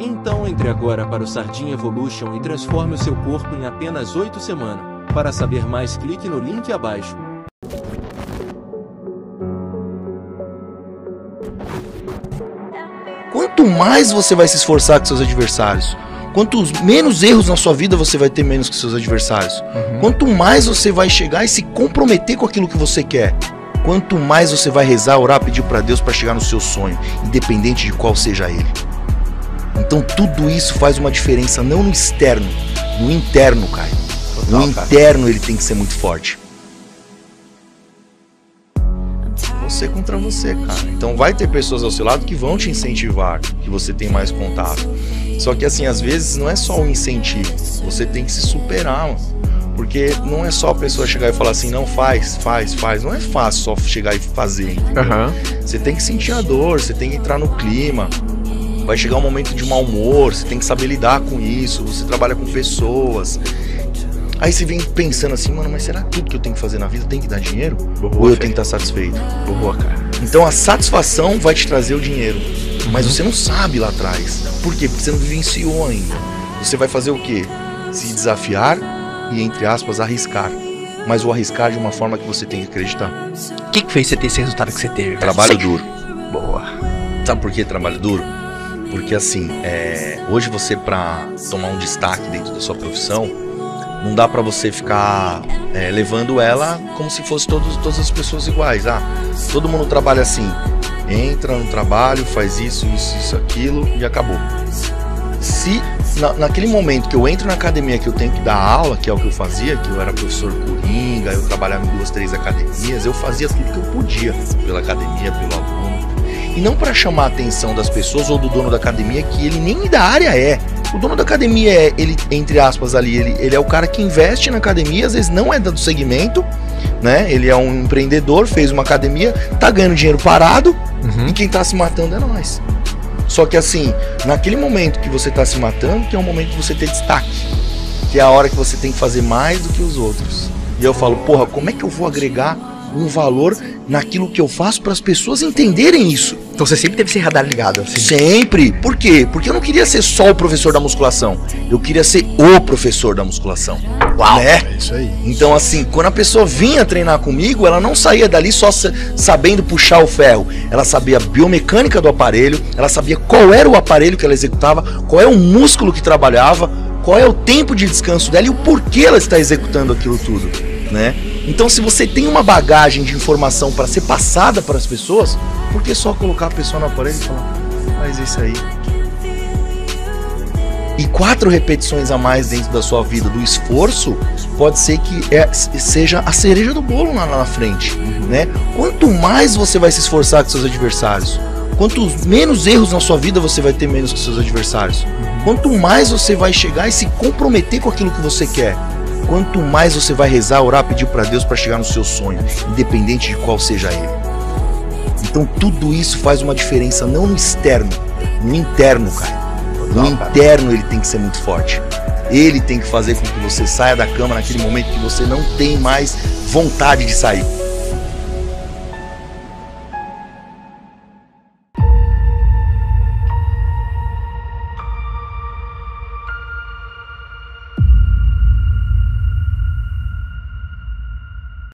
então entre agora para o Sardinha Evolution e transforme o seu corpo em apenas 8 semanas. Para saber mais, clique no link abaixo. Quanto mais você vai se esforçar com seus adversários, quanto menos erros na sua vida você vai ter menos que seus adversários. Uhum. Quanto mais você vai chegar e se comprometer com aquilo que você quer, quanto mais você vai rezar, orar, pedir para Deus para chegar no seu sonho, independente de qual seja ele. Então tudo isso faz uma diferença não no externo, no interno, Caio. Total, no interno cara. ele tem que ser muito forte. Você contra você, cara. Então vai ter pessoas ao seu lado que vão te incentivar, que você tem mais contato. Só que assim, às vezes não é só um incentivo, você tem que se superar, mano. Porque não é só a pessoa chegar e falar assim, não faz, faz, faz. Não é fácil só chegar e fazer. Uhum. Você tem que sentir a dor, você tem que entrar no clima vai chegar um momento de mau humor, você tem que saber lidar com isso, você trabalha com pessoas. Aí você vem pensando assim, mano, mas será que tudo que eu tenho que fazer na vida tem que dar dinheiro? Boa, Ou eu tenho que estar satisfeito? Boa, cara. Então a satisfação vai te trazer o dinheiro. Mas você não sabe lá atrás. Por quê? Porque você não vivenciou ainda. Você vai fazer o quê? Se desafiar e, entre aspas, arriscar. Mas o arriscar de uma forma que você tem que acreditar. O que, que fez você ter esse resultado que você teve? Trabalho duro. Boa. Sabe por que trabalho duro? Porque assim, é, hoje você para tomar um destaque dentro da sua profissão, não dá para você ficar é, levando ela como se fosse todos, todas as pessoas iguais. Ah, todo mundo trabalha assim, entra no trabalho, faz isso, isso, isso, aquilo e acabou. Se na, naquele momento que eu entro na academia que eu tenho que dar aula, que é o que eu fazia, que eu era professor coringa, eu trabalhava em duas, três academias, eu fazia tudo que eu podia pela academia, pelo aluno e não para chamar a atenção das pessoas ou do dono da academia, que ele nem da área é. O dono da academia é, ele, entre aspas, ali, ele, ele é o cara que investe na academia, às vezes não é do segmento, né? Ele é um empreendedor, fez uma academia, tá ganhando dinheiro parado uhum. e quem tá se matando é nós. Só que assim, naquele momento que você tá se matando, que é o momento de você ter destaque, que é a hora que você tem que fazer mais do que os outros. E eu falo, porra, como é que eu vou agregar um valor naquilo que eu faço para as pessoas entenderem isso. Então você sempre teve esse radar ligado? Assim. Sempre. Por quê? Porque eu não queria ser só o professor da musculação. Eu queria ser o professor da musculação. Uau! Né? É isso aí. Então, assim, quando a pessoa vinha treinar comigo, ela não saía dali só sabendo puxar o ferro. Ela sabia a biomecânica do aparelho, ela sabia qual era o aparelho que ela executava, qual é o músculo que trabalhava, qual é o tempo de descanso dela e o porquê ela está executando aquilo tudo, né? Então, se você tem uma bagagem de informação para ser passada para as pessoas, por que só colocar a pessoa na parede e falar, faz isso aí? E quatro repetições a mais dentro da sua vida do esforço pode ser que é, seja a cereja do bolo lá na frente, né? Quanto mais você vai se esforçar com seus adversários, quanto menos erros na sua vida você vai ter menos com seus adversários. Quanto mais você vai chegar e se comprometer com aquilo que você quer, quanto mais você vai rezar, orar, pedir para Deus para chegar no seu sonho, independente de qual seja ele. Então tudo isso faz uma diferença não no externo, no interno, cara. No interno ele tem que ser muito forte. Ele tem que fazer com que você saia da cama naquele momento que você não tem mais vontade de sair.